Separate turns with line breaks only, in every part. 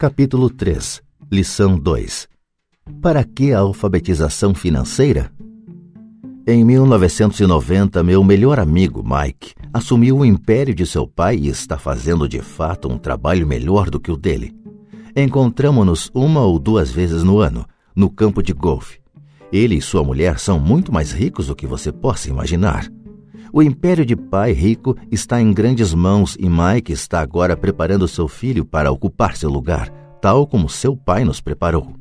Capítulo 3 Lição 2 Para que a alfabetização financeira? Em 1990, meu melhor amigo Mike assumiu o império de seu pai e está fazendo de fato um trabalho melhor do que o dele. Encontramos-nos uma ou duas vezes no ano, no campo de golfe. Ele e sua mulher são muito mais ricos do que você possa imaginar. O império de pai rico está em grandes mãos e Mike está agora preparando seu filho para ocupar seu lugar, tal como seu pai nos preparou.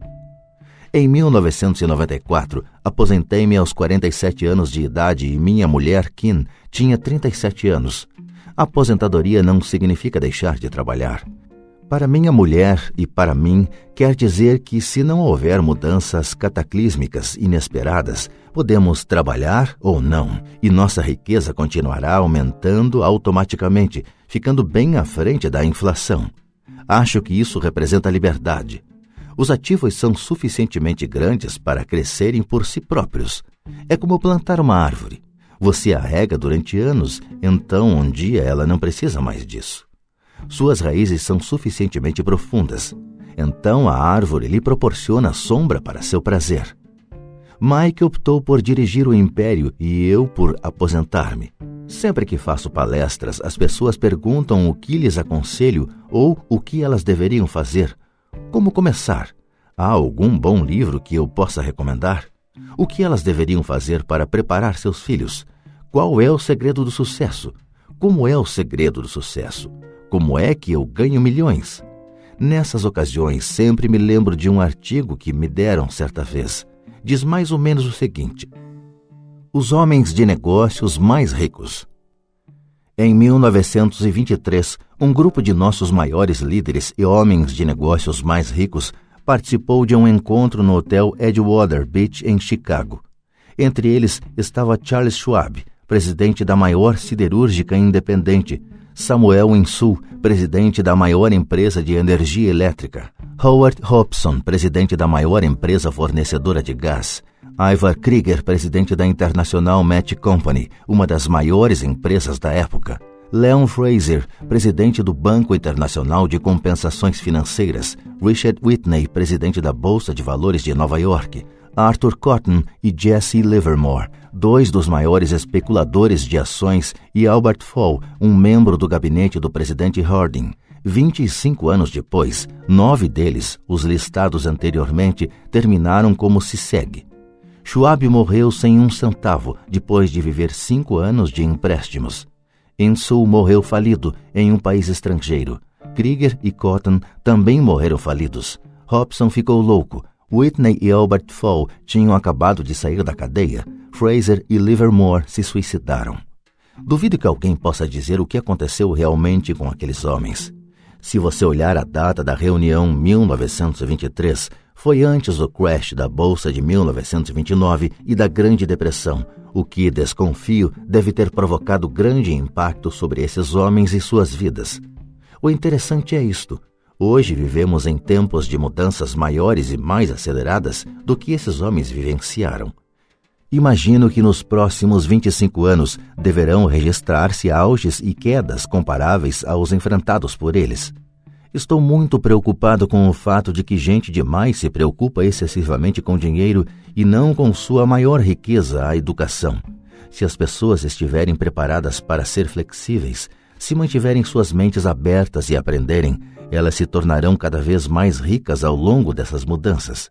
Em 1994, aposentei-me aos 47 anos de idade e minha mulher, Kim, tinha 37 anos. Aposentadoria não significa deixar de trabalhar. Para minha mulher e para mim, quer dizer que, se não houver mudanças cataclísmicas inesperadas, podemos trabalhar ou não, e nossa riqueza continuará aumentando automaticamente, ficando bem à frente da inflação. Acho que isso representa liberdade. Os ativos são suficientemente grandes para crescerem por si próprios. É como plantar uma árvore. Você a rega durante anos, então um dia ela não precisa mais disso. Suas raízes são suficientemente profundas. Então a árvore lhe proporciona sombra para seu prazer. Mike optou por dirigir o império e eu por aposentar-me. Sempre que faço palestras, as pessoas perguntam o que lhes aconselho ou o que elas deveriam fazer. Como começar? Há algum bom livro que eu possa recomendar? O que elas deveriam fazer para preparar seus filhos? Qual é o segredo do sucesso? Como é o segredo do sucesso? Como é que eu ganho milhões? Nessas ocasiões, sempre me lembro de um artigo que me deram certa vez. Diz mais ou menos o seguinte: Os homens de negócios mais ricos. Em 1923, um grupo de nossos maiores líderes e homens de negócios mais ricos participou de um encontro no hotel Edgewater Beach, em Chicago. Entre eles estava Charles Schwab, presidente da maior siderúrgica independente, Samuel Insul, presidente da maior empresa de energia elétrica, Howard Hobson, presidente da maior empresa fornecedora de gás, Ivar Krieger, presidente da International Match Company, uma das maiores empresas da época, Leon Fraser, presidente do Banco Internacional de Compensações Financeiras, Richard Whitney, presidente da Bolsa de Valores de Nova York, Arthur Cotton e Jesse Livermore, dois dos maiores especuladores de ações, e Albert Fall, um membro do gabinete do presidente Harding. 25 anos depois, nove deles, os listados anteriormente, terminaram como se segue. Schwab morreu sem um centavo depois de viver cinco anos de empréstimos. Insul morreu falido em um país estrangeiro. Krieger e Cotton também morreram falidos. Hobson ficou louco, Whitney e Albert Fall tinham acabado de sair da cadeia. Fraser e Livermore se suicidaram. Duvido que alguém possa dizer o que aconteceu realmente com aqueles homens. Se você olhar a data da reunião 1923, foi antes do crash da Bolsa de 1929 e da Grande Depressão, o que, desconfio, deve ter provocado grande impacto sobre esses homens e suas vidas. O interessante é isto: Hoje vivemos em tempos de mudanças maiores e mais aceleradas do que esses homens vivenciaram. Imagino que nos próximos 25 anos deverão registrar-se auges e quedas comparáveis aos enfrentados por eles. Estou muito preocupado com o fato de que gente demais se preocupa excessivamente com dinheiro e não com sua maior riqueza, a educação. Se as pessoas estiverem preparadas para ser flexíveis, se mantiverem suas mentes abertas e aprenderem, elas se tornarão cada vez mais ricas ao longo dessas mudanças.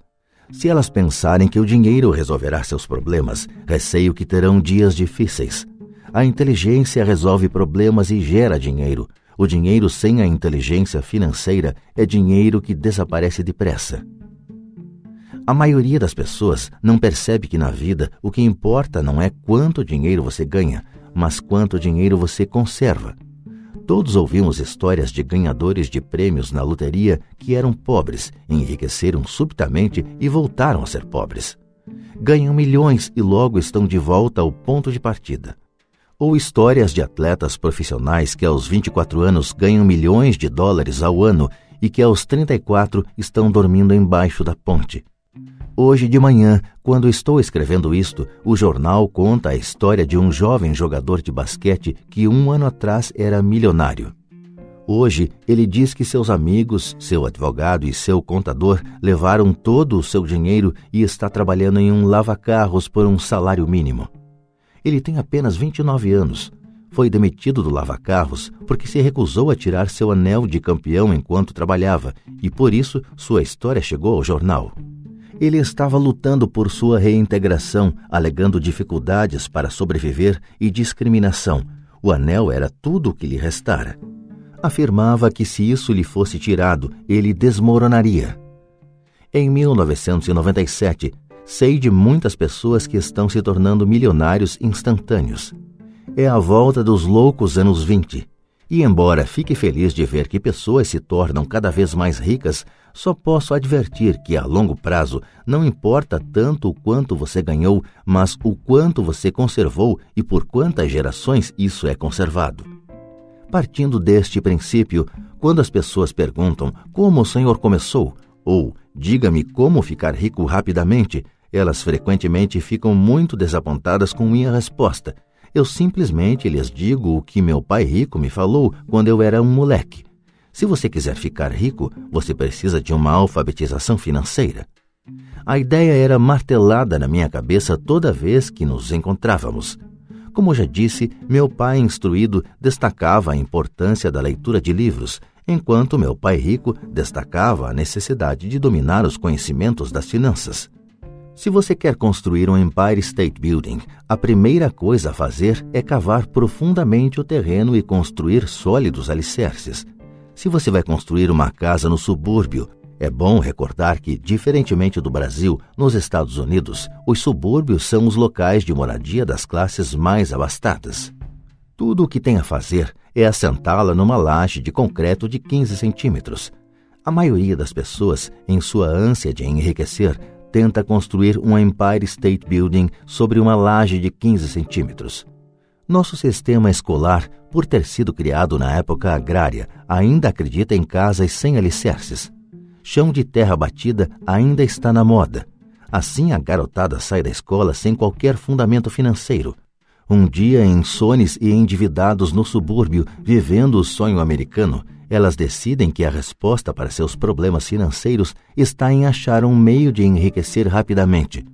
Se elas pensarem que o dinheiro resolverá seus problemas, receio que terão dias difíceis. A inteligência resolve problemas e gera dinheiro. O dinheiro sem a inteligência financeira é dinheiro que desaparece depressa. A maioria das pessoas não percebe que na vida o que importa não é quanto dinheiro você ganha, mas quanto dinheiro você conserva. Todos ouvimos histórias de ganhadores de prêmios na loteria que eram pobres, enriqueceram subitamente e voltaram a ser pobres. Ganham milhões e logo estão de volta ao ponto de partida. Ou histórias de atletas profissionais que aos 24 anos ganham milhões de dólares ao ano e que aos 34 estão dormindo embaixo da ponte. Hoje de manhã, quando estou escrevendo isto, o jornal conta a história de um jovem jogador de basquete que um ano atrás era milionário. Hoje, ele diz que seus amigos, seu advogado e seu contador levaram todo o seu dinheiro e está trabalhando em um lava-carros por um salário mínimo. Ele tem apenas 29 anos. Foi demitido do lava-carros porque se recusou a tirar seu anel de campeão enquanto trabalhava e por isso sua história chegou ao jornal. Ele estava lutando por sua reintegração, alegando dificuldades para sobreviver e discriminação. O anel era tudo o que lhe restara afirmava que se isso lhe fosse tirado, ele desmoronaria. Em 1997, sei de muitas pessoas que estão se tornando milionários instantâneos. É a volta dos loucos anos 20. E embora fique feliz de ver que pessoas se tornam cada vez mais ricas, só posso advertir que a longo prazo não importa tanto o quanto você ganhou, mas o quanto você conservou e por quantas gerações isso é conservado. Partindo deste princípio, quando as pessoas perguntam como o Senhor começou, ou diga-me como ficar rico rapidamente, elas frequentemente ficam muito desapontadas com minha resposta. Eu simplesmente lhes digo o que meu pai rico me falou quando eu era um moleque. Se você quiser ficar rico, você precisa de uma alfabetização financeira. A ideia era martelada na minha cabeça toda vez que nos encontrávamos. Como já disse, meu pai instruído destacava a importância da leitura de livros, enquanto meu pai rico destacava a necessidade de dominar os conhecimentos das finanças. Se você quer construir um Empire State Building, a primeira coisa a fazer é cavar profundamente o terreno e construir sólidos alicerces. Se você vai construir uma casa no subúrbio, é bom recordar que, diferentemente do Brasil, nos Estados Unidos, os subúrbios são os locais de moradia das classes mais abastadas. Tudo o que tem a fazer é assentá-la numa laje de concreto de 15 centímetros. A maioria das pessoas, em sua ânsia de enriquecer, tenta construir um Empire State Building sobre uma laje de 15 centímetros. Nosso sistema escolar, por ter sido criado na época agrária, ainda acredita em casas sem alicerces chão de terra batida ainda está na moda. Assim a garotada sai da escola sem qualquer fundamento financeiro. Um dia, em sones e endividados no subúrbio, vivendo o sonho americano, elas decidem que a resposta para seus problemas financeiros está em achar um meio de enriquecer rapidamente.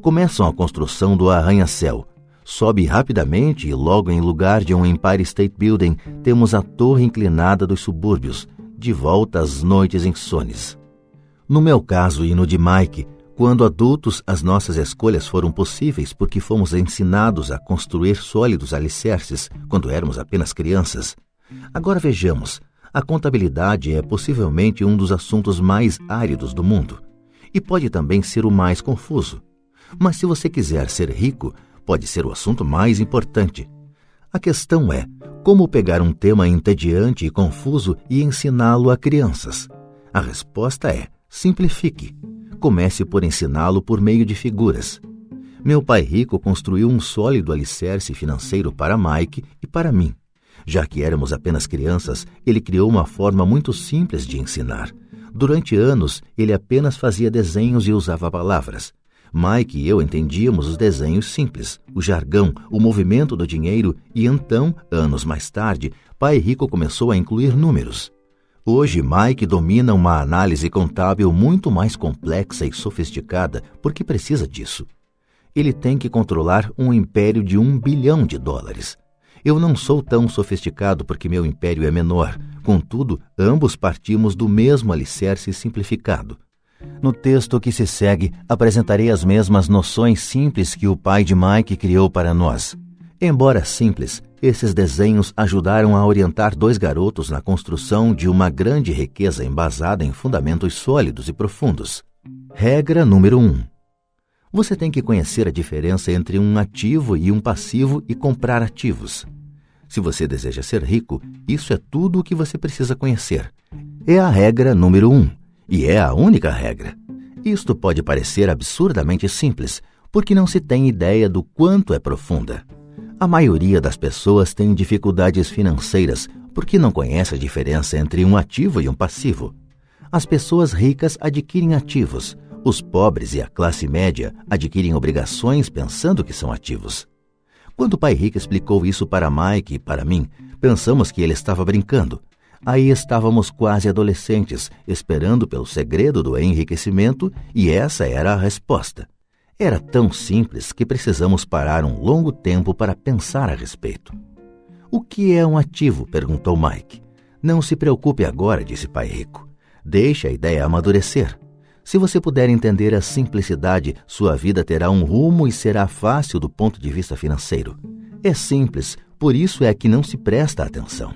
Começam a construção do arranha-céu. Sobe rapidamente e logo em lugar de um Empire State Building temos a torre inclinada dos subúrbios, de volta às noites insones. No meu caso e no de Mike, quando adultos, as nossas escolhas foram possíveis porque fomos ensinados a construir sólidos alicerces quando éramos apenas crianças. Agora vejamos, a contabilidade é possivelmente um dos assuntos mais áridos do mundo e pode também ser o mais confuso. Mas se você quiser ser rico, pode ser o assunto mais importante. A questão é como pegar um tema entediante e confuso e ensiná-lo a crianças? A resposta é: simplifique. Comece por ensiná-lo por meio de figuras. Meu pai rico construiu um sólido alicerce financeiro para Mike e para mim. Já que éramos apenas crianças, ele criou uma forma muito simples de ensinar. Durante anos, ele apenas fazia desenhos e usava palavras. Mike e eu entendíamos os desenhos simples, o jargão, o movimento do dinheiro e então, anos mais tarde, Pai Rico começou a incluir números. Hoje, Mike domina uma análise contábil muito mais complexa e sofisticada porque precisa disso. Ele tem que controlar um império de um bilhão de dólares. Eu não sou tão sofisticado porque meu império é menor. Contudo, ambos partimos do mesmo alicerce simplificado. No texto que se segue, apresentarei as mesmas noções simples que o pai de Mike criou para nós. Embora simples, esses desenhos ajudaram a orientar dois garotos na construção de uma grande riqueza embasada em fundamentos sólidos e profundos. Regra número 1. Um. Você tem que conhecer a diferença entre um ativo e um passivo e comprar ativos. Se você deseja ser rico, isso é tudo o que você precisa conhecer. É a regra número 1. Um e é a única regra. Isto pode parecer absurdamente simples, porque não se tem ideia do quanto é profunda. A maioria das pessoas tem dificuldades financeiras porque não conhece a diferença entre um ativo e um passivo. As pessoas ricas adquirem ativos, os pobres e a classe média adquirem obrigações pensando que são ativos. Quando o pai rico explicou isso para Mike e para mim, pensamos que ele estava brincando, Aí estávamos quase adolescentes, esperando pelo segredo do enriquecimento, e essa era a resposta. Era tão simples que precisamos parar um longo tempo para pensar a respeito. O que é um ativo? perguntou Mike. Não se preocupe agora, disse Pai Rico. Deixe a ideia amadurecer. Se você puder entender a simplicidade, sua vida terá um rumo e será fácil do ponto de vista financeiro. É simples, por isso é que não se presta atenção.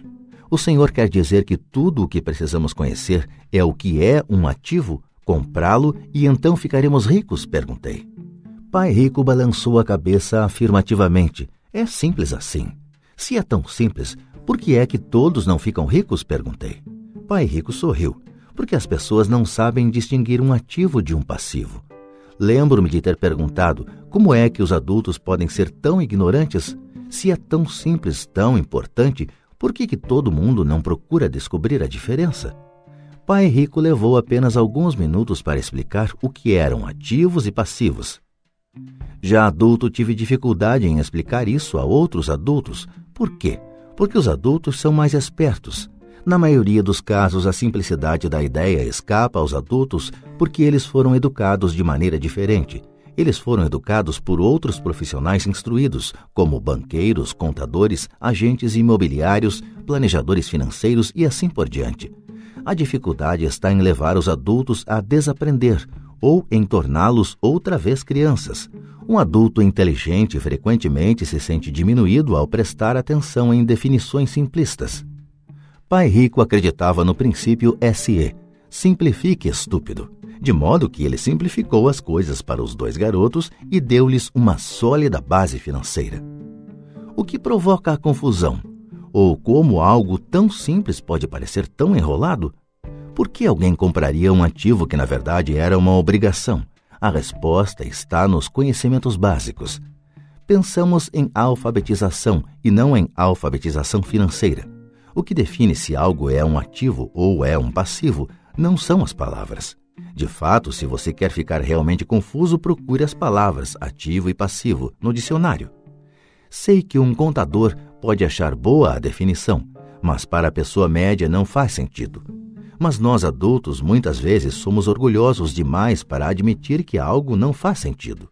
O Senhor quer dizer que tudo o que precisamos conhecer é o que é um ativo, comprá-lo e então ficaremos ricos? perguntei. Pai Rico balançou a cabeça afirmativamente. É simples assim. Se é tão simples, por que é que todos não ficam ricos? perguntei. Pai Rico sorriu porque as pessoas não sabem distinguir um ativo de um passivo. Lembro-me de ter perguntado como é que os adultos podem ser tão ignorantes? Se é tão simples, tão importante, por que, que todo mundo não procura descobrir a diferença? Pai Rico levou apenas alguns minutos para explicar o que eram ativos e passivos. Já adulto, tive dificuldade em explicar isso a outros adultos. Por quê? Porque os adultos são mais espertos. Na maioria dos casos, a simplicidade da ideia escapa aos adultos porque eles foram educados de maneira diferente. Eles foram educados por outros profissionais instruídos, como banqueiros, contadores, agentes imobiliários, planejadores financeiros e assim por diante. A dificuldade está em levar os adultos a desaprender ou em torná-los outra vez crianças. Um adulto inteligente frequentemente se sente diminuído ao prestar atenção em definições simplistas. Pai Rico acreditava no princípio SE, simplifique estúpido, de modo que ele simplificou as coisas para os dois garotos e deu-lhes uma sólida base financeira. O que provoca a confusão? Ou como algo tão simples pode parecer tão enrolado? Por que alguém compraria um ativo que na verdade era uma obrigação? A resposta está nos conhecimentos básicos. Pensamos em alfabetização e não em alfabetização financeira. O que define se algo é um ativo ou é um passivo não são as palavras. De fato, se você quer ficar realmente confuso, procure as palavras ativo e passivo no dicionário. Sei que um contador pode achar boa a definição, mas para a pessoa média não faz sentido. Mas nós adultos muitas vezes somos orgulhosos demais para admitir que algo não faz sentido.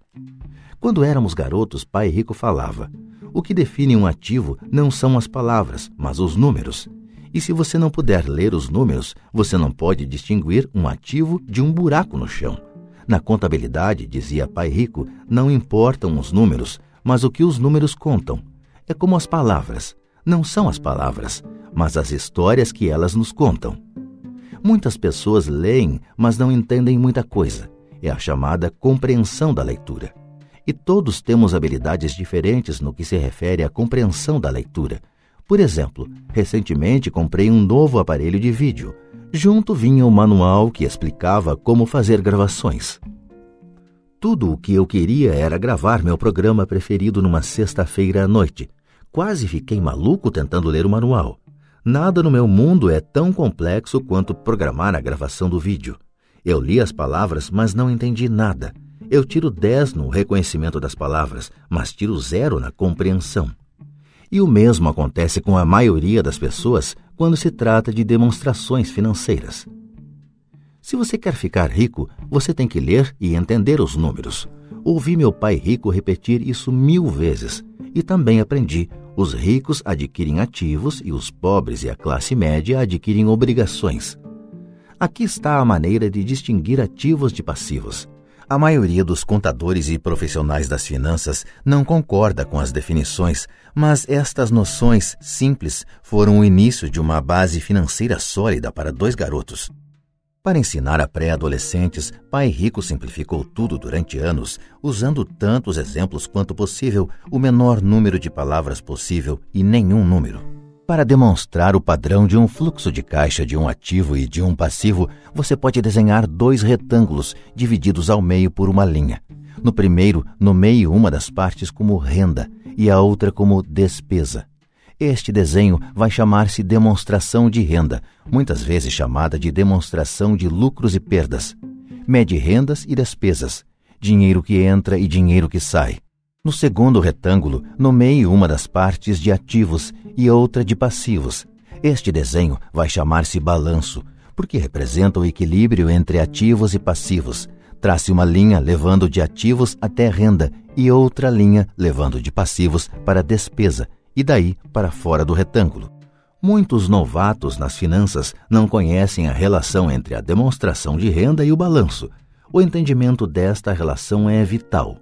Quando éramos garotos, pai rico falava: o que define um ativo não são as palavras, mas os números. E se você não puder ler os números, você não pode distinguir um ativo de um buraco no chão. Na contabilidade, dizia Pai Rico, não importam os números, mas o que os números contam. É como as palavras. Não são as palavras, mas as histórias que elas nos contam. Muitas pessoas leem, mas não entendem muita coisa. É a chamada compreensão da leitura e todos temos habilidades diferentes no que se refere à compreensão da leitura. Por exemplo, recentemente comprei um novo aparelho de vídeo. Junto vinha um manual que explicava como fazer gravações. Tudo o que eu queria era gravar meu programa preferido numa sexta-feira à noite. Quase fiquei maluco tentando ler o manual. Nada no meu mundo é tão complexo quanto programar a gravação do vídeo. Eu li as palavras, mas não entendi nada. Eu tiro 10 no reconhecimento das palavras, mas tiro zero na compreensão. E o mesmo acontece com a maioria das pessoas quando se trata de demonstrações financeiras. Se você quer ficar rico, você tem que ler e entender os números. Ouvi meu pai rico repetir isso mil vezes e também aprendi: os ricos adquirem ativos e os pobres e a classe média adquirem obrigações. Aqui está a maneira de distinguir ativos de passivos. A maioria dos contadores e profissionais das finanças não concorda com as definições, mas estas noções simples foram o início de uma base financeira sólida para dois garotos. Para ensinar a pré-adolescentes, Pai Rico simplificou tudo durante anos, usando tantos exemplos quanto possível, o menor número de palavras possível e nenhum número. Para demonstrar o padrão de um fluxo de caixa de um ativo e de um passivo, você pode desenhar dois retângulos divididos ao meio por uma linha. No primeiro, nomeie uma das partes como renda e a outra como despesa. Este desenho vai chamar-se demonstração de renda, muitas vezes chamada de demonstração de lucros e perdas. Mede rendas e despesas, dinheiro que entra e dinheiro que sai. No segundo retângulo, nomeie uma das partes de ativos e outra de passivos. Este desenho vai chamar-se balanço, porque representa o equilíbrio entre ativos e passivos. Trace uma linha levando de ativos até renda e outra linha levando de passivos para despesa e daí para fora do retângulo. Muitos novatos nas finanças não conhecem a relação entre a demonstração de renda e o balanço. O entendimento desta relação é vital.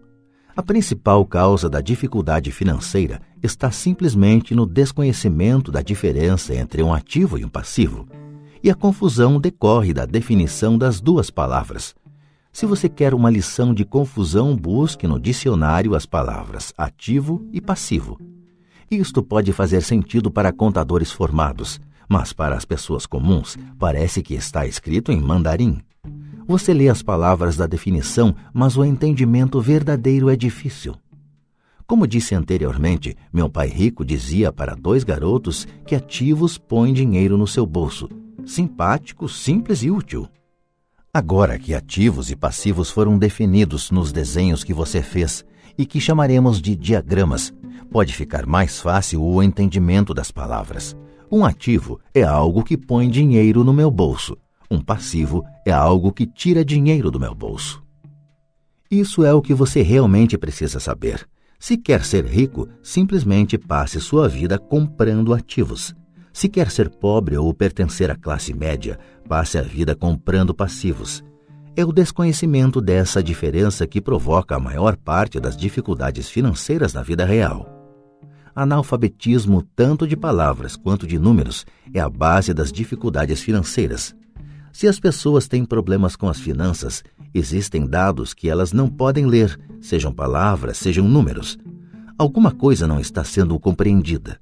A principal causa da dificuldade financeira está simplesmente no desconhecimento da diferença entre um ativo e um passivo. E a confusão decorre da definição das duas palavras. Se você quer uma lição de confusão, busque no dicionário as palavras ativo e passivo. Isto pode fazer sentido para contadores formados, mas para as pessoas comuns parece que está escrito em mandarim. Você lê as palavras da definição, mas o entendimento verdadeiro é difícil. Como disse anteriormente, meu pai rico dizia para dois garotos que ativos põem dinheiro no seu bolso. Simpático, simples e útil. Agora que ativos e passivos foram definidos nos desenhos que você fez e que chamaremos de diagramas, pode ficar mais fácil o entendimento das palavras. Um ativo é algo que põe dinheiro no meu bolso. Um passivo é algo que tira dinheiro do meu bolso. Isso é o que você realmente precisa saber. Se quer ser rico, simplesmente passe sua vida comprando ativos. Se quer ser pobre ou pertencer à classe média, passe a vida comprando passivos. É o desconhecimento dessa diferença que provoca a maior parte das dificuldades financeiras na vida real. Analfabetismo, tanto de palavras quanto de números, é a base das dificuldades financeiras. Se as pessoas têm problemas com as finanças, existem dados que elas não podem ler, sejam palavras, sejam números. Alguma coisa não está sendo compreendida.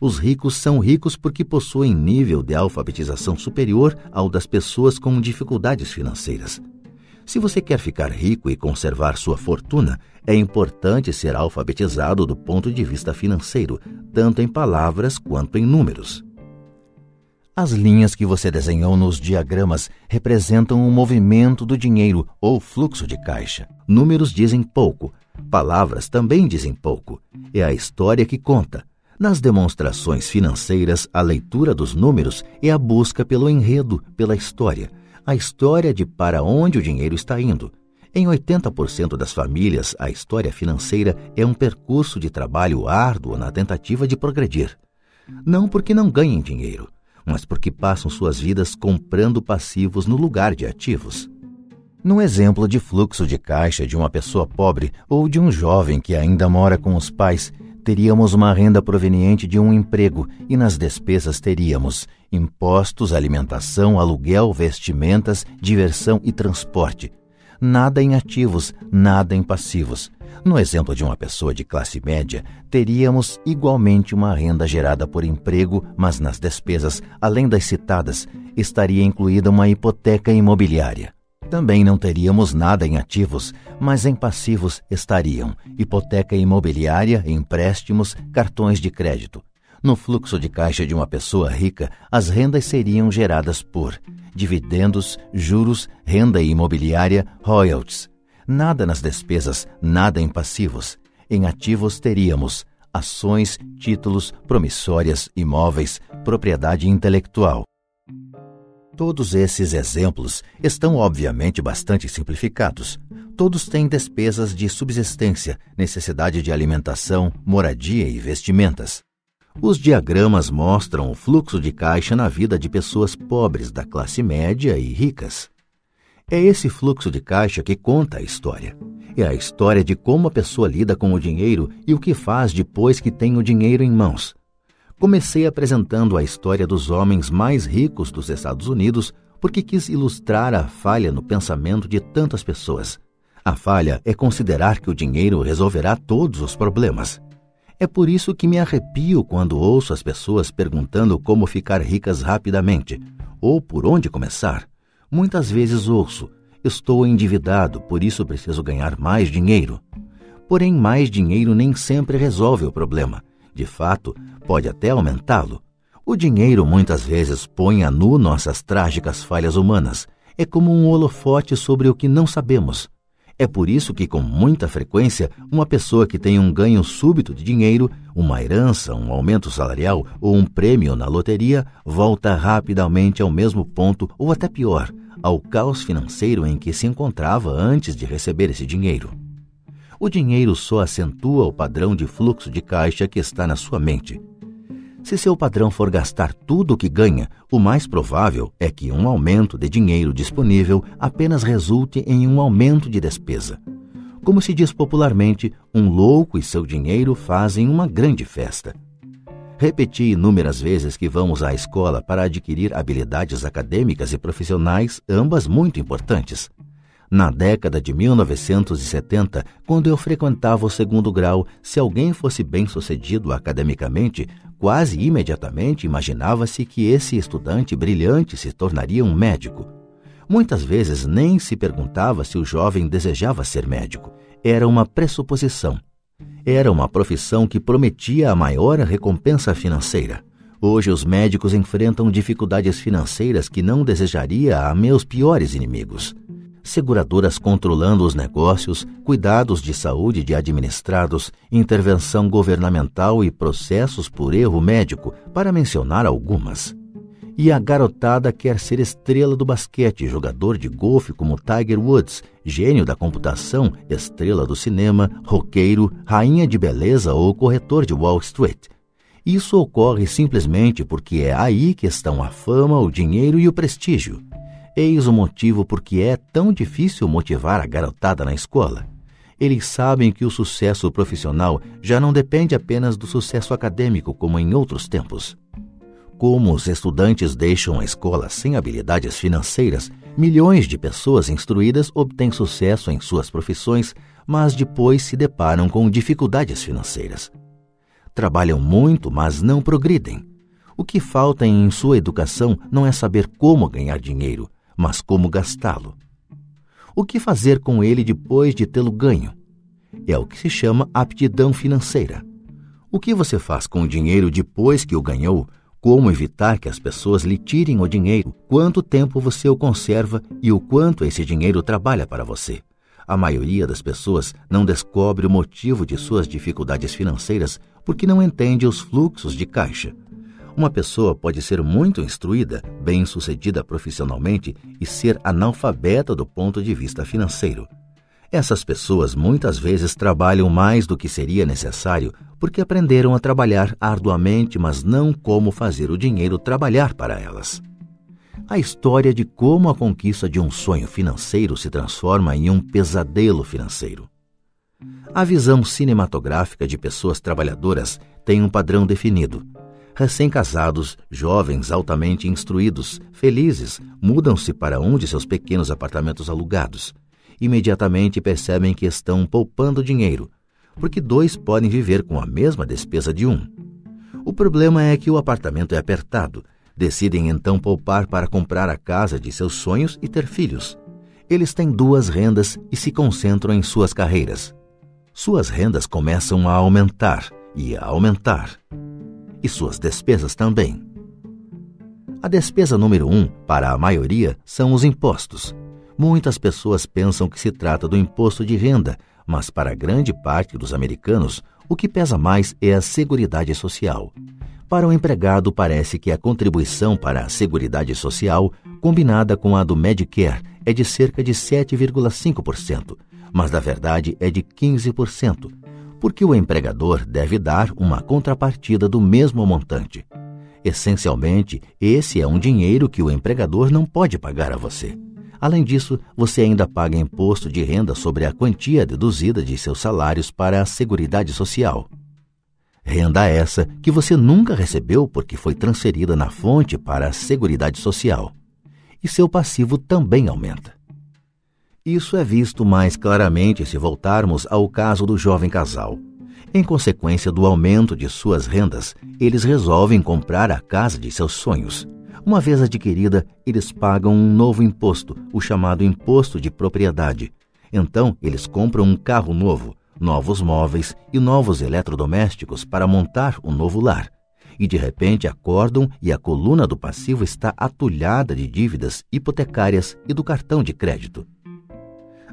Os ricos são ricos porque possuem nível de alfabetização superior ao das pessoas com dificuldades financeiras. Se você quer ficar rico e conservar sua fortuna, é importante ser alfabetizado do ponto de vista financeiro, tanto em palavras quanto em números. As linhas que você desenhou nos diagramas representam o movimento do dinheiro ou fluxo de caixa. Números dizem pouco, palavras também dizem pouco. É a história que conta. Nas demonstrações financeiras, a leitura dos números é a busca pelo enredo, pela história, a história de para onde o dinheiro está indo. Em 80% das famílias, a história financeira é um percurso de trabalho árduo na tentativa de progredir. Não porque não ganhem dinheiro, mas porque passam suas vidas comprando passivos no lugar de ativos. Num exemplo de fluxo de caixa de uma pessoa pobre ou de um jovem que ainda mora com os pais, teríamos uma renda proveniente de um emprego e nas despesas teríamos impostos, alimentação, aluguel, vestimentas, diversão e transporte. Nada em ativos, nada em passivos. No exemplo de uma pessoa de classe média, teríamos igualmente uma renda gerada por emprego, mas nas despesas, além das citadas, estaria incluída uma hipoteca imobiliária. Também não teríamos nada em ativos, mas em passivos estariam hipoteca imobiliária, empréstimos, cartões de crédito. No fluxo de caixa de uma pessoa rica, as rendas seriam geradas por dividendos, juros, renda imobiliária, royalties. Nada nas despesas, nada em passivos. Em ativos teríamos ações, títulos, promissórias, imóveis, propriedade intelectual. Todos esses exemplos estão obviamente bastante simplificados. Todos têm despesas de subsistência, necessidade de alimentação, moradia e vestimentas. Os diagramas mostram o fluxo de caixa na vida de pessoas pobres da classe média e ricas. É esse fluxo de caixa que conta a história. É a história de como a pessoa lida com o dinheiro e o que faz depois que tem o dinheiro em mãos. Comecei apresentando a história dos homens mais ricos dos Estados Unidos porque quis ilustrar a falha no pensamento de tantas pessoas. A falha é considerar que o dinheiro resolverá todos os problemas. É por isso que me arrepio quando ouço as pessoas perguntando como ficar ricas rapidamente ou por onde começar. Muitas vezes ouço: estou endividado, por isso preciso ganhar mais dinheiro. Porém, mais dinheiro nem sempre resolve o problema. De fato, pode até aumentá-lo. O dinheiro muitas vezes põe a nu nossas trágicas falhas humanas. É como um holofote sobre o que não sabemos. É por isso que, com muita frequência, uma pessoa que tem um ganho súbito de dinheiro, uma herança, um aumento salarial ou um prêmio na loteria, volta rapidamente ao mesmo ponto ou até pior, ao caos financeiro em que se encontrava antes de receber esse dinheiro. O dinheiro só acentua o padrão de fluxo de caixa que está na sua mente. Se seu padrão for gastar tudo o que ganha, o mais provável é que um aumento de dinheiro disponível apenas resulte em um aumento de despesa. Como se diz popularmente, um louco e seu dinheiro fazem uma grande festa. Repeti inúmeras vezes que vamos à escola para adquirir habilidades acadêmicas e profissionais, ambas muito importantes. Na década de 1970, quando eu frequentava o segundo grau, se alguém fosse bem-sucedido academicamente, quase imediatamente imaginava-se que esse estudante brilhante se tornaria um médico. Muitas vezes nem se perguntava se o jovem desejava ser médico. Era uma pressuposição. Era uma profissão que prometia a maior recompensa financeira. Hoje os médicos enfrentam dificuldades financeiras que não desejaria a meus piores inimigos seguradoras controlando os negócios, cuidados de saúde de administrados, intervenção governamental e processos por erro médico, para mencionar algumas. E a garotada quer ser estrela do basquete, jogador de golfe como Tiger Woods, gênio da computação, estrela do cinema, roqueiro, rainha de beleza ou corretor de Wall Street. Isso ocorre simplesmente porque é aí que estão a fama, o dinheiro e o prestígio. Eis o motivo por que é tão difícil motivar a garotada na escola. Eles sabem que o sucesso profissional já não depende apenas do sucesso acadêmico como em outros tempos. Como os estudantes deixam a escola sem habilidades financeiras, milhões de pessoas instruídas obtêm sucesso em suas profissões, mas depois se deparam com dificuldades financeiras. Trabalham muito, mas não progridem. O que falta em sua educação não é saber como ganhar dinheiro, mas como gastá-lo. O que fazer com ele depois de tê-lo ganho? É o que se chama aptidão financeira. O que você faz com o dinheiro depois que o ganhou? Como evitar que as pessoas lhe tirem o dinheiro? Quanto tempo você o conserva e o quanto esse dinheiro trabalha para você? A maioria das pessoas não descobre o motivo de suas dificuldades financeiras porque não entende os fluxos de caixa. Uma pessoa pode ser muito instruída, bem-sucedida profissionalmente e ser analfabeta do ponto de vista financeiro. Essas pessoas muitas vezes trabalham mais do que seria necessário porque aprenderam a trabalhar arduamente, mas não como fazer o dinheiro trabalhar para elas. A história de como a conquista de um sonho financeiro se transforma em um pesadelo financeiro. A visão cinematográfica de pessoas trabalhadoras tem um padrão definido Recém-casados, jovens altamente instruídos, felizes, mudam-se para um de seus pequenos apartamentos alugados. Imediatamente percebem que estão poupando dinheiro, porque dois podem viver com a mesma despesa de um. O problema é que o apartamento é apertado. Decidem então poupar para comprar a casa de seus sonhos e ter filhos. Eles têm duas rendas e se concentram em suas carreiras. Suas rendas começam a aumentar e a aumentar e suas despesas também. A despesa número um, para a maioria, são os impostos. Muitas pessoas pensam que se trata do imposto de renda, mas para grande parte dos americanos, o que pesa mais é a Seguridade Social. Para o empregado, parece que a contribuição para a Seguridade Social, combinada com a do Medicare, é de cerca de 7,5%, mas na verdade é de 15%, porque o empregador deve dar uma contrapartida do mesmo montante. Essencialmente, esse é um dinheiro que o empregador não pode pagar a você. Além disso, você ainda paga imposto de renda sobre a quantia deduzida de seus salários para a Seguridade Social. Renda essa que você nunca recebeu porque foi transferida na fonte para a Seguridade Social. E seu passivo também aumenta. Isso é visto mais claramente se voltarmos ao caso do jovem casal. Em consequência do aumento de suas rendas, eles resolvem comprar a casa de seus sonhos. Uma vez adquirida, eles pagam um novo imposto, o chamado imposto de propriedade. Então, eles compram um carro novo, novos móveis e novos eletrodomésticos para montar um novo lar. E de repente acordam e a coluna do passivo está atulhada de dívidas hipotecárias e do cartão de crédito.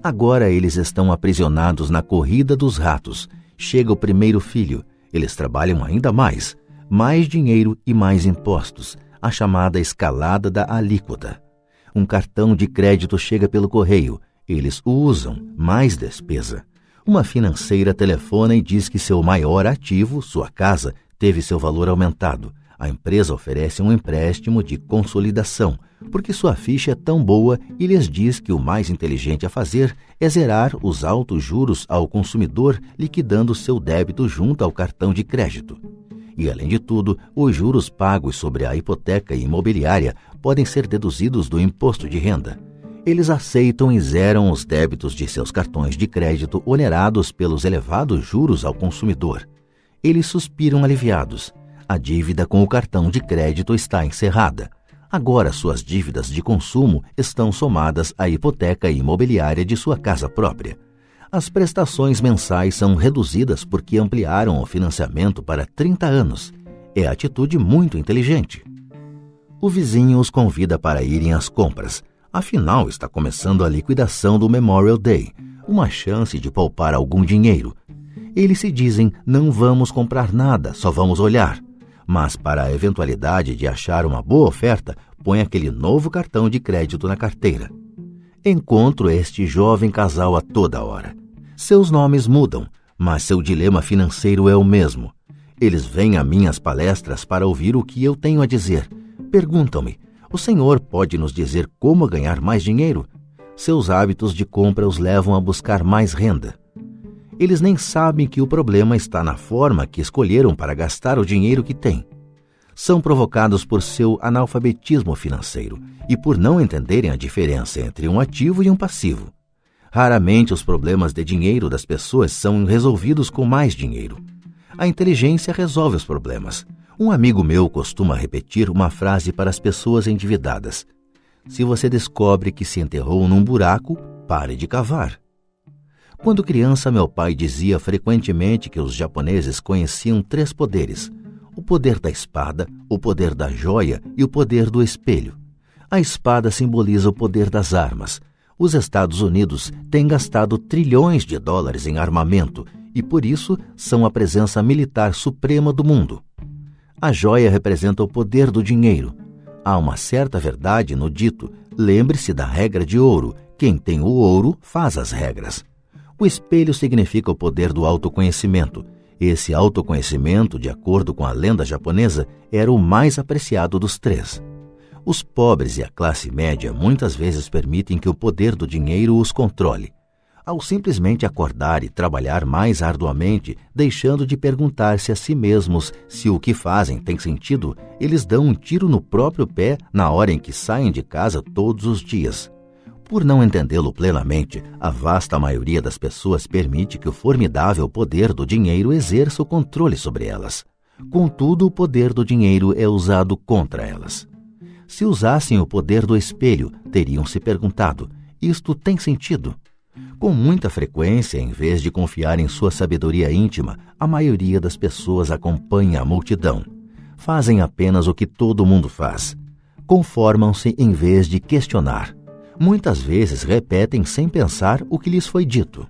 Agora eles estão aprisionados na corrida dos ratos. Chega o primeiro filho, eles trabalham ainda mais, mais dinheiro e mais impostos, a chamada escalada da alíquota. Um cartão de crédito chega pelo correio, eles o usam, mais despesa. Uma financeira telefona e diz que seu maior ativo, sua casa, teve seu valor aumentado. A empresa oferece um empréstimo de consolidação, porque sua ficha é tão boa e lhes diz que o mais inteligente a fazer é zerar os altos juros ao consumidor, liquidando seu débito junto ao cartão de crédito. E, além de tudo, os juros pagos sobre a hipoteca imobiliária podem ser deduzidos do imposto de renda. Eles aceitam e zeram os débitos de seus cartões de crédito onerados pelos elevados juros ao consumidor. Eles suspiram aliviados a dívida com o cartão de crédito está encerrada. Agora suas dívidas de consumo estão somadas à hipoteca imobiliária de sua casa própria. As prestações mensais são reduzidas porque ampliaram o financiamento para 30 anos. É atitude muito inteligente. O vizinho os convida para irem às compras. Afinal, está começando a liquidação do Memorial Day, uma chance de poupar algum dinheiro. Eles se dizem: não vamos comprar nada, só vamos olhar mas para a eventualidade de achar uma boa oferta, põe aquele novo cartão de crédito na carteira. Encontro este jovem casal a toda hora. Seus nomes mudam, mas seu dilema financeiro é o mesmo. Eles vêm a minhas palestras para ouvir o que eu tenho a dizer. Perguntam-me: o senhor pode nos dizer como ganhar mais dinheiro? Seus hábitos de compra os levam a buscar mais renda eles nem sabem que o problema está na forma que escolheram para gastar o dinheiro que têm. São provocados por seu analfabetismo financeiro e por não entenderem a diferença entre um ativo e um passivo. Raramente os problemas de dinheiro das pessoas são resolvidos com mais dinheiro. A inteligência resolve os problemas. Um amigo meu costuma repetir uma frase para as pessoas endividadas: Se você descobre que se enterrou num buraco, pare de cavar. Quando criança, meu pai dizia frequentemente que os japoneses conheciam três poderes: o poder da espada, o poder da joia e o poder do espelho. A espada simboliza o poder das armas. Os Estados Unidos têm gastado trilhões de dólares em armamento e, por isso, são a presença militar suprema do mundo. A joia representa o poder do dinheiro. Há uma certa verdade no dito: lembre-se da regra de ouro: quem tem o ouro faz as regras. O espelho significa o poder do autoconhecimento. Esse autoconhecimento, de acordo com a lenda japonesa, era o mais apreciado dos três. Os pobres e a classe média muitas vezes permitem que o poder do dinheiro os controle. Ao simplesmente acordar e trabalhar mais arduamente, deixando de perguntar-se a si mesmos se o que fazem tem sentido, eles dão um tiro no próprio pé na hora em que saem de casa todos os dias. Por não entendê-lo plenamente, a vasta maioria das pessoas permite que o formidável poder do dinheiro exerça o controle sobre elas. Contudo, o poder do dinheiro é usado contra elas. Se usassem o poder do espelho, teriam se perguntado: isto tem sentido? Com muita frequência, em vez de confiar em sua sabedoria íntima, a maioria das pessoas acompanha a multidão. Fazem apenas o que todo mundo faz. Conformam-se em vez de questionar muitas vezes repetem sem pensar o que lhes foi dito.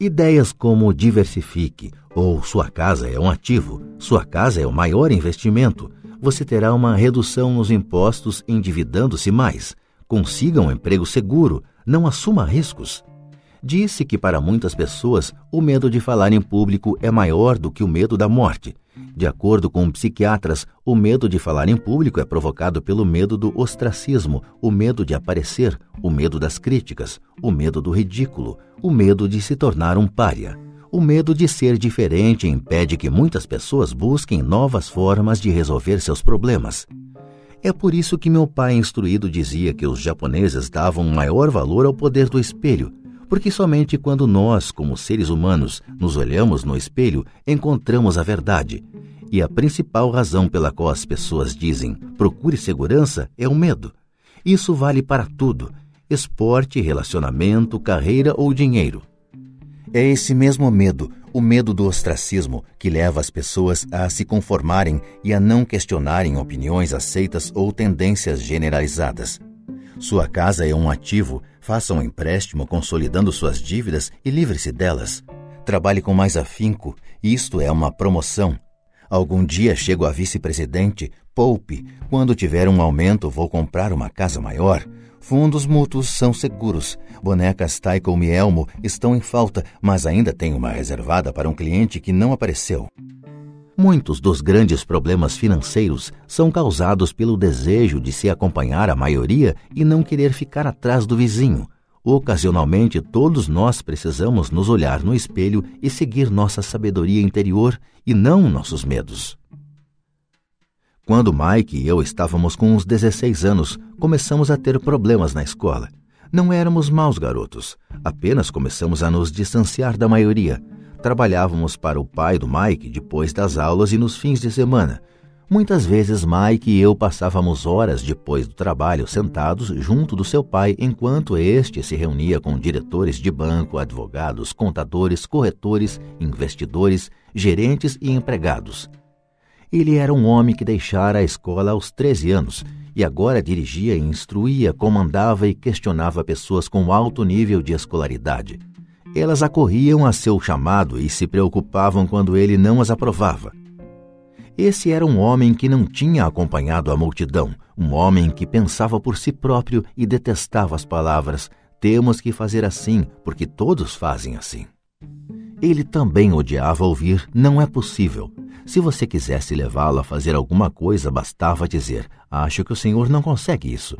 Ideias como diversifique ou sua casa é um ativo, sua casa é o maior investimento, você terá uma redução nos impostos endividando-se mais, consiga um emprego seguro, não assuma riscos. Disse que para muitas pessoas o medo de falar em público é maior do que o medo da morte de acordo com psiquiatras, o medo de falar em público é provocado pelo medo do ostracismo, o medo de aparecer, o medo das críticas, o medo do ridículo, o medo de se tornar um pária. O medo de ser diferente impede que muitas pessoas busquem novas formas de resolver seus problemas. É por isso que meu pai instruído dizia que os japoneses davam maior valor ao poder do espelho, porque somente quando nós, como seres humanos, nos olhamos no espelho, encontramos a verdade. E a principal razão pela qual as pessoas dizem procure segurança é o medo. Isso vale para tudo: esporte, relacionamento, carreira ou dinheiro. É esse mesmo medo, o medo do ostracismo, que leva as pessoas a se conformarem e a não questionarem opiniões aceitas ou tendências generalizadas. Sua casa é um ativo, faça um empréstimo consolidando suas dívidas e livre-se delas. Trabalhe com mais afinco, isto é uma promoção. Algum dia chego a vice-presidente, poupe, quando tiver um aumento vou comprar uma casa maior. Fundos mútuos são seguros. Bonecas Taiko e Elmo estão em falta, mas ainda tenho uma reservada para um cliente que não apareceu. Muitos dos grandes problemas financeiros são causados pelo desejo de se acompanhar a maioria e não querer ficar atrás do vizinho. Ocasionalmente, todos nós precisamos nos olhar no espelho e seguir nossa sabedoria interior e não nossos medos. Quando Mike e eu estávamos com uns 16 anos, começamos a ter problemas na escola. Não éramos maus garotos, apenas começamos a nos distanciar da maioria Trabalhávamos para o pai do Mike depois das aulas e nos fins de semana. Muitas vezes Mike e eu passávamos horas depois do trabalho sentados junto do seu pai enquanto este se reunia com diretores de banco, advogados, contadores, corretores, investidores, gerentes e empregados. Ele era um homem que deixara a escola aos 13 anos e agora dirigia instruía, comandava e questionava pessoas com alto nível de escolaridade. Elas acorriam a seu chamado e se preocupavam quando ele não as aprovava. Esse era um homem que não tinha acompanhado a multidão, um homem que pensava por si próprio e detestava as palavras: temos que fazer assim, porque todos fazem assim. Ele também odiava ouvir: não é possível. Se você quisesse levá-lo a fazer alguma coisa, bastava dizer: acho que o senhor não consegue isso.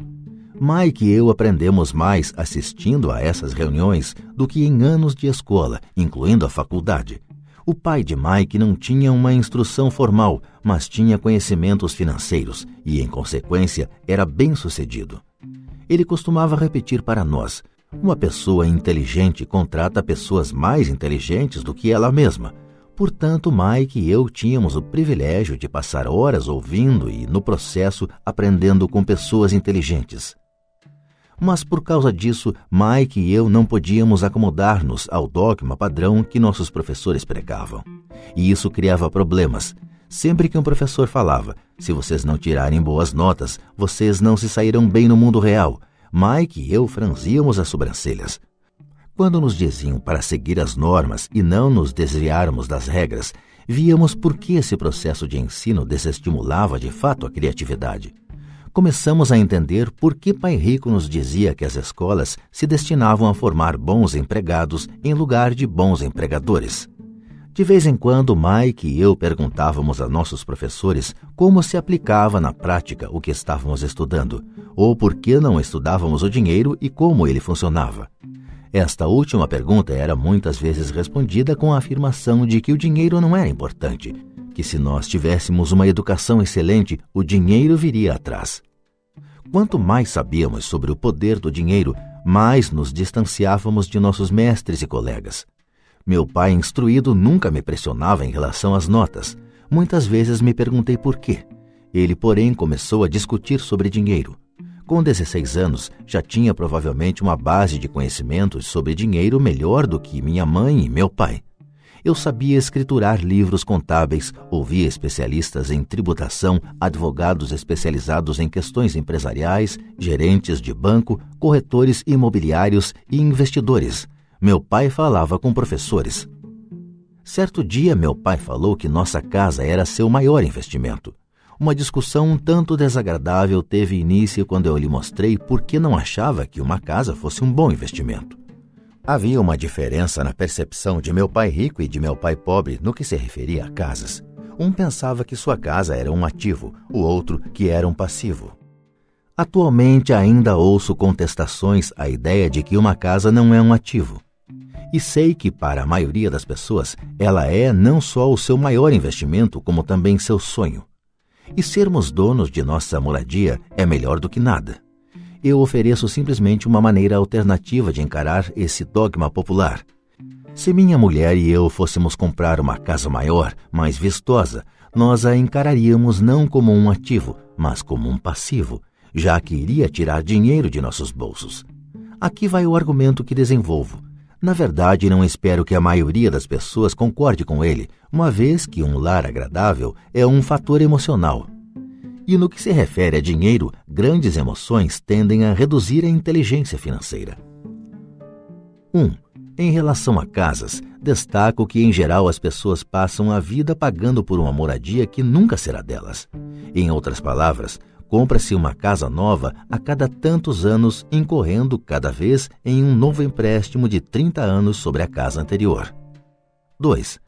Mike e eu aprendemos mais assistindo a essas reuniões do que em anos de escola, incluindo a faculdade. O pai de Mike não tinha uma instrução formal, mas tinha conhecimentos financeiros e, em consequência, era bem-sucedido. Ele costumava repetir para nós: uma pessoa inteligente contrata pessoas mais inteligentes do que ela mesma. Portanto, Mike e eu tínhamos o privilégio de passar horas ouvindo e, no processo, aprendendo com pessoas inteligentes mas por causa disso, Mike e eu não podíamos acomodar-nos ao dogma padrão que nossos professores pregavam. E isso criava problemas. Sempre que um professor falava, se vocês não tirarem boas notas, vocês não se sairão bem no mundo real, Mike e eu franzíamos as sobrancelhas. Quando nos diziam para seguir as normas e não nos desviarmos das regras, víamos por que esse processo de ensino desestimulava de fato a criatividade começamos a entender por que Pai Rico nos dizia que as escolas se destinavam a formar bons empregados em lugar de bons empregadores. De vez em quando, Mike e eu perguntávamos a nossos professores como se aplicava na prática o que estávamos estudando, ou por que não estudávamos o dinheiro e como ele funcionava. Esta última pergunta era muitas vezes respondida com a afirmação de que o dinheiro não era importante, que se nós tivéssemos uma educação excelente, o dinheiro viria atrás. Quanto mais sabíamos sobre o poder do dinheiro, mais nos distanciávamos de nossos mestres e colegas. Meu pai, instruído, nunca me pressionava em relação às notas. Muitas vezes me perguntei por quê. Ele, porém, começou a discutir sobre dinheiro. Com 16 anos, já tinha provavelmente uma base de conhecimentos sobre dinheiro melhor do que minha mãe e meu pai. Eu sabia escriturar livros contábeis, ouvia especialistas em tributação, advogados especializados em questões empresariais, gerentes de banco, corretores imobiliários e investidores. Meu pai falava com professores. Certo dia, meu pai falou que nossa casa era seu maior investimento. Uma discussão um tanto desagradável teve início quando eu lhe mostrei por que não achava que uma casa fosse um bom investimento. Havia uma diferença na percepção de meu pai rico e de meu pai pobre no que se referia a casas. Um pensava que sua casa era um ativo, o outro que era um passivo. Atualmente ainda ouço contestações à ideia de que uma casa não é um ativo. E sei que, para a maioria das pessoas, ela é não só o seu maior investimento, como também seu sonho. E sermos donos de nossa moradia é melhor do que nada eu ofereço simplesmente uma maneira alternativa de encarar esse dogma popular. Se minha mulher e eu fôssemos comprar uma casa maior, mais vistosa, nós a encararíamos não como um ativo, mas como um passivo, já que iria tirar dinheiro de nossos bolsos. Aqui vai o argumento que desenvolvo. Na verdade, não espero que a maioria das pessoas concorde com ele, uma vez que um lar agradável é um fator emocional. E no que se refere a dinheiro, grandes emoções tendem a reduzir a inteligência financeira. 1. Um, em relação a casas, destaco que em geral as pessoas passam a vida pagando por uma moradia que nunca será delas. Em outras palavras, compra-se uma casa nova a cada tantos anos, incorrendo cada vez em um novo empréstimo de 30 anos sobre a casa anterior. 2.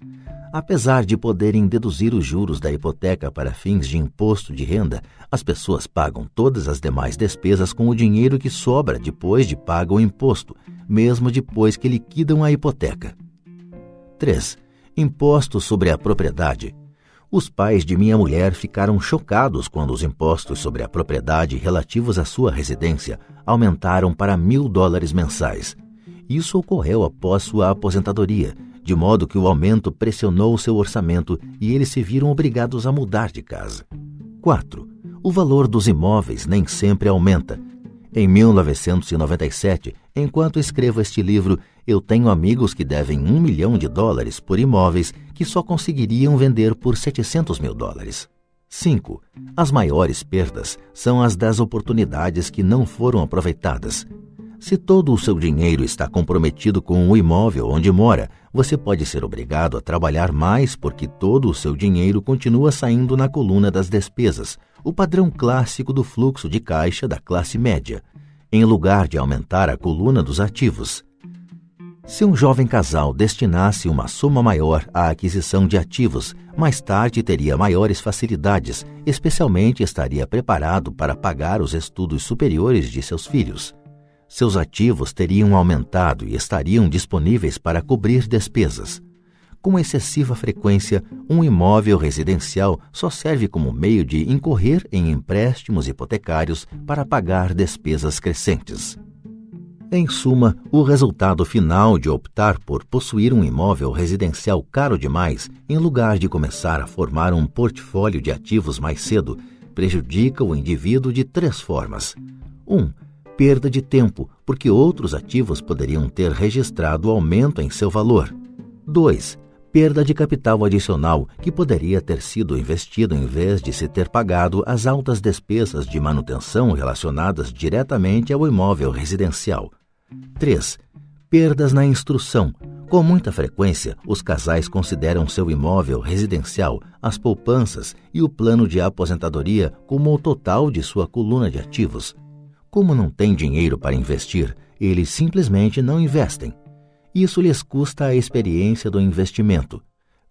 Apesar de poderem deduzir os juros da hipoteca para fins de imposto de renda, as pessoas pagam todas as demais despesas com o dinheiro que sobra depois de pago o imposto, mesmo depois que liquidam a hipoteca. 3. Imposto sobre a propriedade. Os pais de minha mulher ficaram chocados quando os impostos sobre a propriedade relativos à sua residência aumentaram para mil dólares mensais. Isso ocorreu após sua aposentadoria, de modo que o aumento pressionou seu orçamento e eles se viram obrigados a mudar de casa. 4. O valor dos imóveis nem sempre aumenta. Em 1997, enquanto escrevo este livro, eu tenho amigos que devem um milhão de dólares por imóveis que só conseguiriam vender por 700 mil dólares. 5. As maiores perdas são as das oportunidades que não foram aproveitadas. Se todo o seu dinheiro está comprometido com o imóvel onde mora, você pode ser obrigado a trabalhar mais porque todo o seu dinheiro continua saindo na coluna das despesas, o padrão clássico do fluxo de caixa da classe média, em lugar de aumentar a coluna dos ativos. Se um jovem casal destinasse uma soma maior à aquisição de ativos, mais tarde teria maiores facilidades, especialmente estaria preparado para pagar os estudos superiores de seus filhos. Seus ativos teriam aumentado e estariam disponíveis para cobrir despesas. Com excessiva frequência, um imóvel residencial só serve como meio de incorrer em empréstimos hipotecários para pagar despesas crescentes. Em suma, o resultado final de optar por possuir um imóvel residencial caro demais, em lugar de começar a formar um portfólio de ativos mais cedo, prejudica o indivíduo de três formas. 1. Um, perda de tempo, porque outros ativos poderiam ter registrado aumento em seu valor. 2. Perda de capital adicional, que poderia ter sido investido em vez de se ter pagado as altas despesas de manutenção relacionadas diretamente ao imóvel residencial. 3. Perdas na instrução. Com muita frequência, os casais consideram seu imóvel residencial, as poupanças e o plano de aposentadoria como o total de sua coluna de ativos. Como não têm dinheiro para investir, eles simplesmente não investem. Isso lhes custa a experiência do investimento.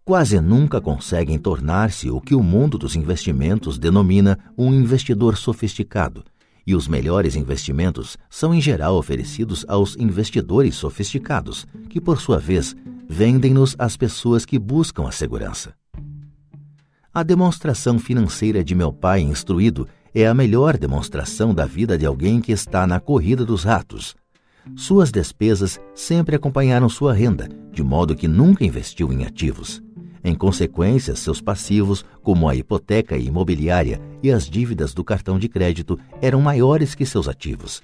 Quase nunca conseguem tornar-se o que o mundo dos investimentos denomina um investidor sofisticado e os melhores investimentos são em geral oferecidos aos investidores sofisticados, que por sua vez vendem-nos às pessoas que buscam a segurança. A demonstração financeira de meu pai instruído é a melhor demonstração da vida de alguém que está na corrida dos ratos. Suas despesas sempre acompanharam sua renda, de modo que nunca investiu em ativos. Em consequência, seus passivos, como a hipoteca imobiliária e as dívidas do cartão de crédito, eram maiores que seus ativos.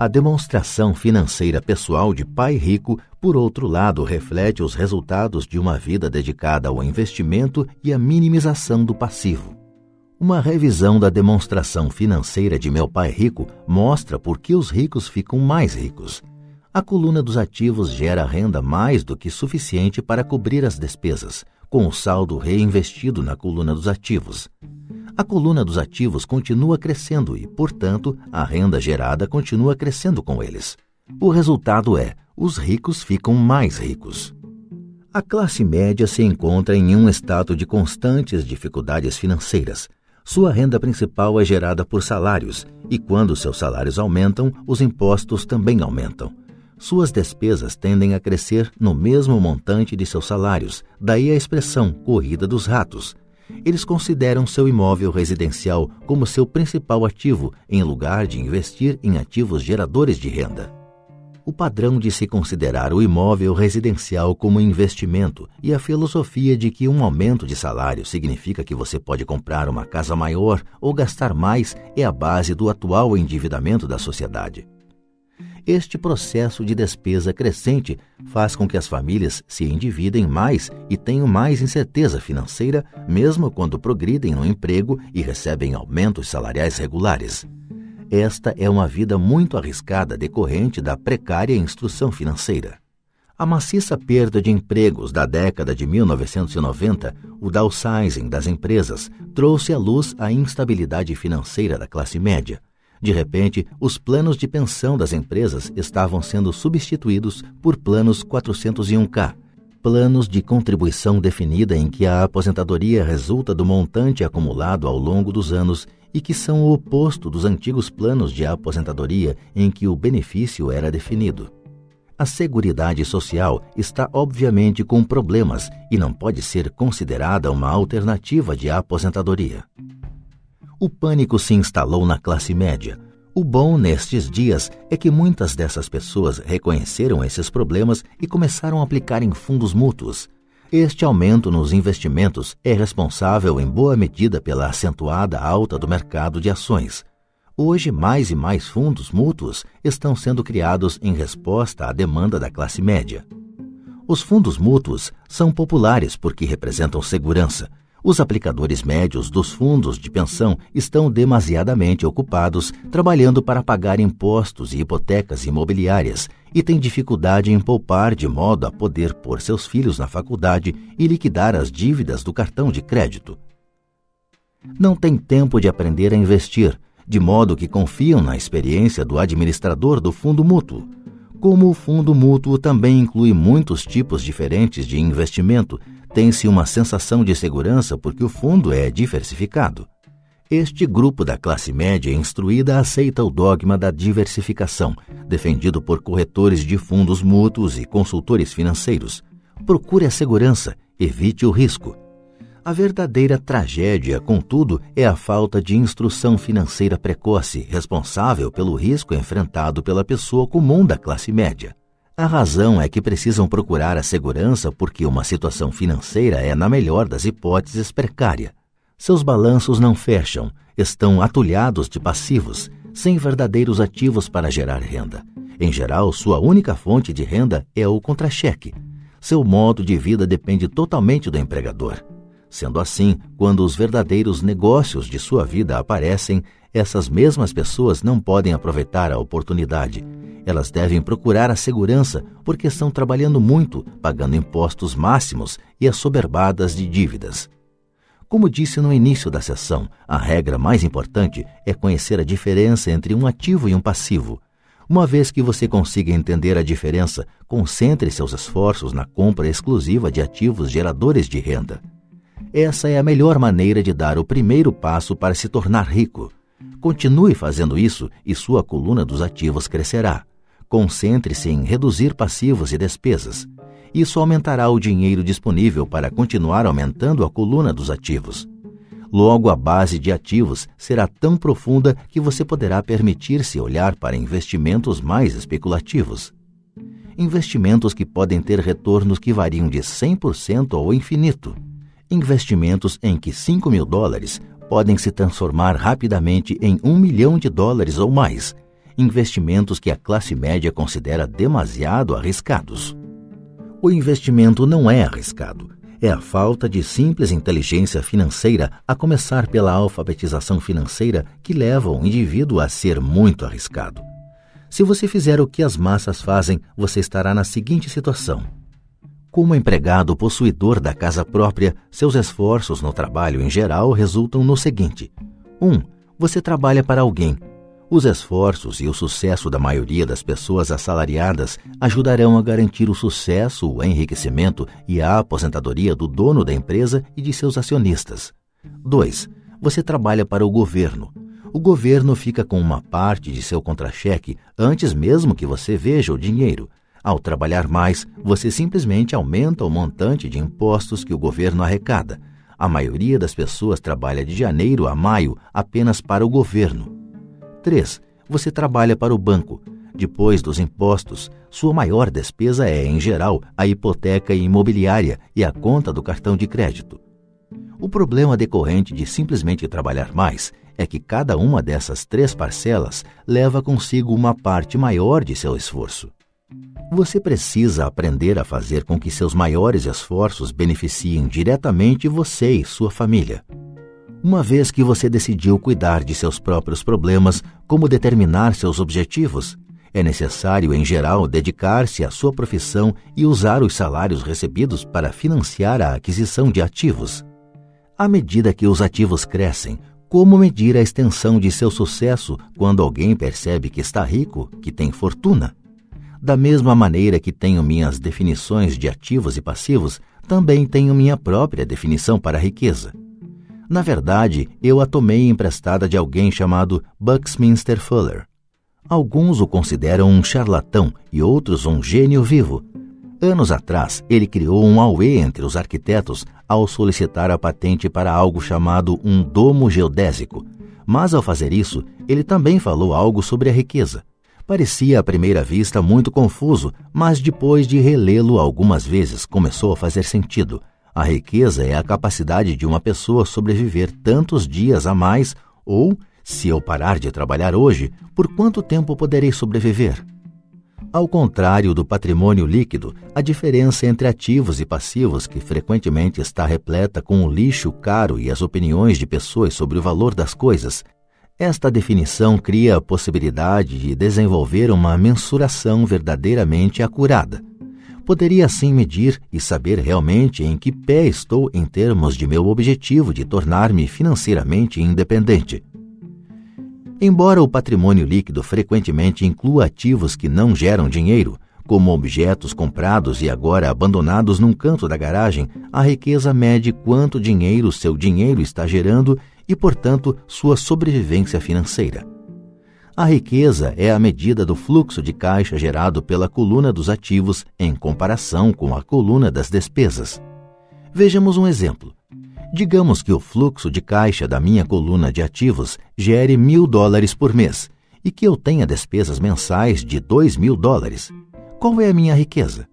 A demonstração financeira pessoal de pai rico, por outro lado, reflete os resultados de uma vida dedicada ao investimento e à minimização do passivo. Uma revisão da demonstração financeira de meu pai rico mostra por que os ricos ficam mais ricos. A coluna dos ativos gera renda mais do que suficiente para cobrir as despesas, com o saldo reinvestido na coluna dos ativos. A coluna dos ativos continua crescendo e, portanto, a renda gerada continua crescendo com eles. O resultado é: os ricos ficam mais ricos. A classe média se encontra em um estado de constantes dificuldades financeiras. Sua renda principal é gerada por salários, e quando seus salários aumentam, os impostos também aumentam suas despesas tendem a crescer no mesmo montante de seus salários, daí a expressão corrida dos ratos. Eles consideram seu imóvel residencial como seu principal ativo, em lugar de investir em ativos geradores de renda. O padrão de se considerar o imóvel residencial como investimento e a filosofia de que um aumento de salário significa que você pode comprar uma casa maior ou gastar mais é a base do atual endividamento da sociedade. Este processo de despesa crescente faz com que as famílias se endividem mais e tenham mais incerteza financeira, mesmo quando progridem no emprego e recebem aumentos salariais regulares. Esta é uma vida muito arriscada decorrente da precária instrução financeira. A maciça perda de empregos da década de 1990, o downsizing das empresas, trouxe à luz a instabilidade financeira da classe média. De repente, os planos de pensão das empresas estavam sendo substituídos por planos 401k, planos de contribuição definida em que a aposentadoria resulta do montante acumulado ao longo dos anos e que são o oposto dos antigos planos de aposentadoria em que o benefício era definido. A Seguridade Social está obviamente com problemas e não pode ser considerada uma alternativa de aposentadoria o pânico se instalou na classe média. O bom nestes dias é que muitas dessas pessoas reconheceram esses problemas e começaram a aplicar em fundos mútuos. Este aumento nos investimentos é responsável em boa medida pela acentuada alta do mercado de ações. Hoje, mais e mais fundos mútuos estão sendo criados em resposta à demanda da classe média. Os fundos mútuos são populares porque representam segurança, os aplicadores médios dos fundos de pensão estão demasiadamente ocupados trabalhando para pagar impostos e hipotecas imobiliárias e têm dificuldade em poupar de modo a poder pôr seus filhos na faculdade e liquidar as dívidas do cartão de crédito. Não têm tempo de aprender a investir, de modo que confiam na experiência do administrador do fundo mútuo. Como o fundo mútuo também inclui muitos tipos diferentes de investimento, tem-se uma sensação de segurança porque o fundo é diversificado. Este grupo da classe média instruída aceita o dogma da diversificação, defendido por corretores de fundos mútuos e consultores financeiros. Procure a segurança, evite o risco. A verdadeira tragédia, contudo, é a falta de instrução financeira precoce, responsável pelo risco enfrentado pela pessoa comum da classe média. A razão é que precisam procurar a segurança porque uma situação financeira é, na melhor das hipóteses, precária. Seus balanços não fecham, estão atulhados de passivos, sem verdadeiros ativos para gerar renda. Em geral, sua única fonte de renda é o contra-cheque. Seu modo de vida depende totalmente do empregador. Sendo assim, quando os verdadeiros negócios de sua vida aparecem, essas mesmas pessoas não podem aproveitar a oportunidade elas devem procurar a segurança porque estão trabalhando muito, pagando impostos máximos e assoberbadas de dívidas. Como disse no início da sessão, a regra mais importante é conhecer a diferença entre um ativo e um passivo. Uma vez que você consiga entender a diferença, concentre seus esforços na compra exclusiva de ativos geradores de renda. Essa é a melhor maneira de dar o primeiro passo para se tornar rico. Continue fazendo isso e sua coluna dos ativos crescerá. Concentre-se em reduzir passivos e despesas. Isso aumentará o dinheiro disponível para continuar aumentando a coluna dos ativos. Logo, a base de ativos será tão profunda que você poderá permitir-se olhar para investimentos mais especulativos. Investimentos que podem ter retornos que variam de 100% ao infinito. Investimentos em que 5 mil dólares podem se transformar rapidamente em 1 milhão de dólares ou mais investimentos que a classe média considera demasiado arriscados. O investimento não é arriscado, é a falta de simples inteligência financeira, a começar pela alfabetização financeira, que leva o indivíduo a ser muito arriscado. Se você fizer o que as massas fazem, você estará na seguinte situação. Como empregado possuidor da casa própria, seus esforços no trabalho em geral resultam no seguinte: 1. Um, você trabalha para alguém, os esforços e o sucesso da maioria das pessoas assalariadas ajudarão a garantir o sucesso, o enriquecimento e a aposentadoria do dono da empresa e de seus acionistas. 2. Você trabalha para o governo. O governo fica com uma parte de seu contra-cheque antes mesmo que você veja o dinheiro. Ao trabalhar mais, você simplesmente aumenta o montante de impostos que o governo arrecada. A maioria das pessoas trabalha de janeiro a maio apenas para o governo. 3. Você trabalha para o banco. Depois dos impostos, sua maior despesa é, em geral, a hipoteca imobiliária e a conta do cartão de crédito. O problema decorrente de simplesmente trabalhar mais é que cada uma dessas três parcelas leva consigo uma parte maior de seu esforço. Você precisa aprender a fazer com que seus maiores esforços beneficiem diretamente você e sua família. Uma vez que você decidiu cuidar de seus próprios problemas, como determinar seus objetivos, é necessário, em geral, dedicar-se à sua profissão e usar os salários recebidos para financiar a aquisição de ativos. À medida que os ativos crescem, como medir a extensão de seu sucesso quando alguém percebe que está rico, que tem fortuna? Da mesma maneira que tenho minhas definições de ativos e passivos, também tenho minha própria definição para riqueza. Na verdade, eu a tomei emprestada de alguém chamado Buckminster Fuller. Alguns o consideram um charlatão e outros um gênio vivo. Anos atrás, ele criou um auê entre os arquitetos ao solicitar a patente para algo chamado um domo geodésico. Mas ao fazer isso, ele também falou algo sobre a riqueza. Parecia à primeira vista muito confuso, mas depois de relê-lo algumas vezes começou a fazer sentido. A riqueza é a capacidade de uma pessoa sobreviver tantos dias a mais ou, se eu parar de trabalhar hoje, por quanto tempo poderei sobreviver? Ao contrário do patrimônio líquido, a diferença entre ativos e passivos, que frequentemente está repleta com o lixo caro e as opiniões de pessoas sobre o valor das coisas, esta definição cria a possibilidade de desenvolver uma mensuração verdadeiramente acurada. Poderia assim medir e saber realmente em que pé estou em termos de meu objetivo de tornar-me financeiramente independente. Embora o patrimônio líquido frequentemente inclua ativos que não geram dinheiro, como objetos comprados e agora abandonados num canto da garagem, a riqueza mede quanto dinheiro seu dinheiro está gerando e, portanto, sua sobrevivência financeira. A riqueza é a medida do fluxo de caixa gerado pela coluna dos ativos em comparação com a coluna das despesas. Vejamos um exemplo. Digamos que o fluxo de caixa da minha coluna de ativos gere mil dólares por mês e que eu tenha despesas mensais de dois mil dólares. Qual é a minha riqueza?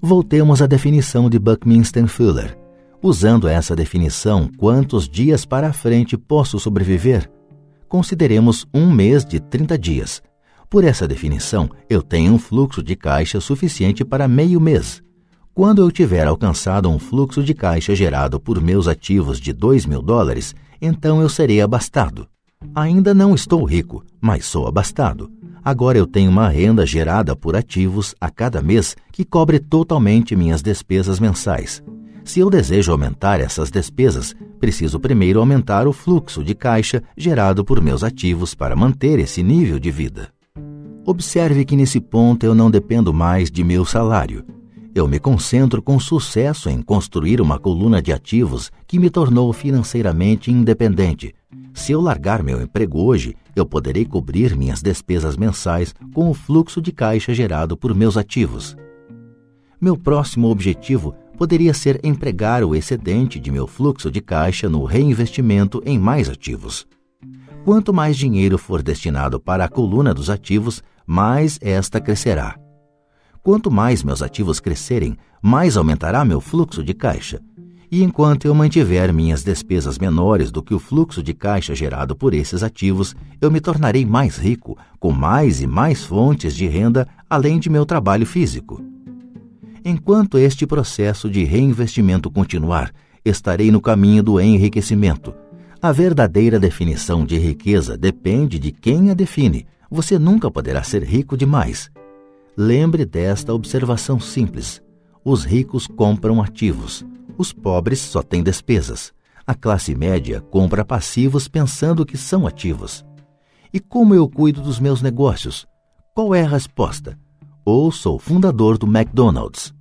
Voltemos à definição de Buckminster Fuller. Usando essa definição, quantos dias para frente posso sobreviver? Consideremos um mês de 30 dias. Por essa definição, eu tenho um fluxo de caixa suficiente para meio mês. Quando eu tiver alcançado um fluxo de caixa gerado por meus ativos de 2 mil dólares, então eu serei abastado. Ainda não estou rico, mas sou abastado. Agora eu tenho uma renda gerada por ativos a cada mês que cobre totalmente minhas despesas mensais. Se eu desejo aumentar essas despesas, preciso primeiro aumentar o fluxo de caixa gerado por meus ativos para manter esse nível de vida. Observe que nesse ponto eu não dependo mais de meu salário eu me concentro com sucesso em construir uma coluna de ativos que me tornou financeiramente independente. Se eu largar meu emprego hoje, eu poderei cobrir minhas despesas mensais com o fluxo de caixa gerado por meus ativos. Meu próximo objetivo poderia ser empregar o excedente de meu fluxo de caixa no reinvestimento em mais ativos. Quanto mais dinheiro for destinado para a coluna dos ativos, mais esta crescerá. Quanto mais meus ativos crescerem, mais aumentará meu fluxo de caixa. E enquanto eu mantiver minhas despesas menores do que o fluxo de caixa gerado por esses ativos, eu me tornarei mais rico, com mais e mais fontes de renda além de meu trabalho físico. Enquanto este processo de reinvestimento continuar, estarei no caminho do enriquecimento. A verdadeira definição de riqueza depende de quem a define. Você nunca poderá ser rico demais. Lembre desta observação simples: os ricos compram ativos, os pobres só têm despesas. A classe média compra passivos pensando que são ativos. E como eu cuido dos meus negócios? Qual é a resposta? Ou sou fundador do McDonald's.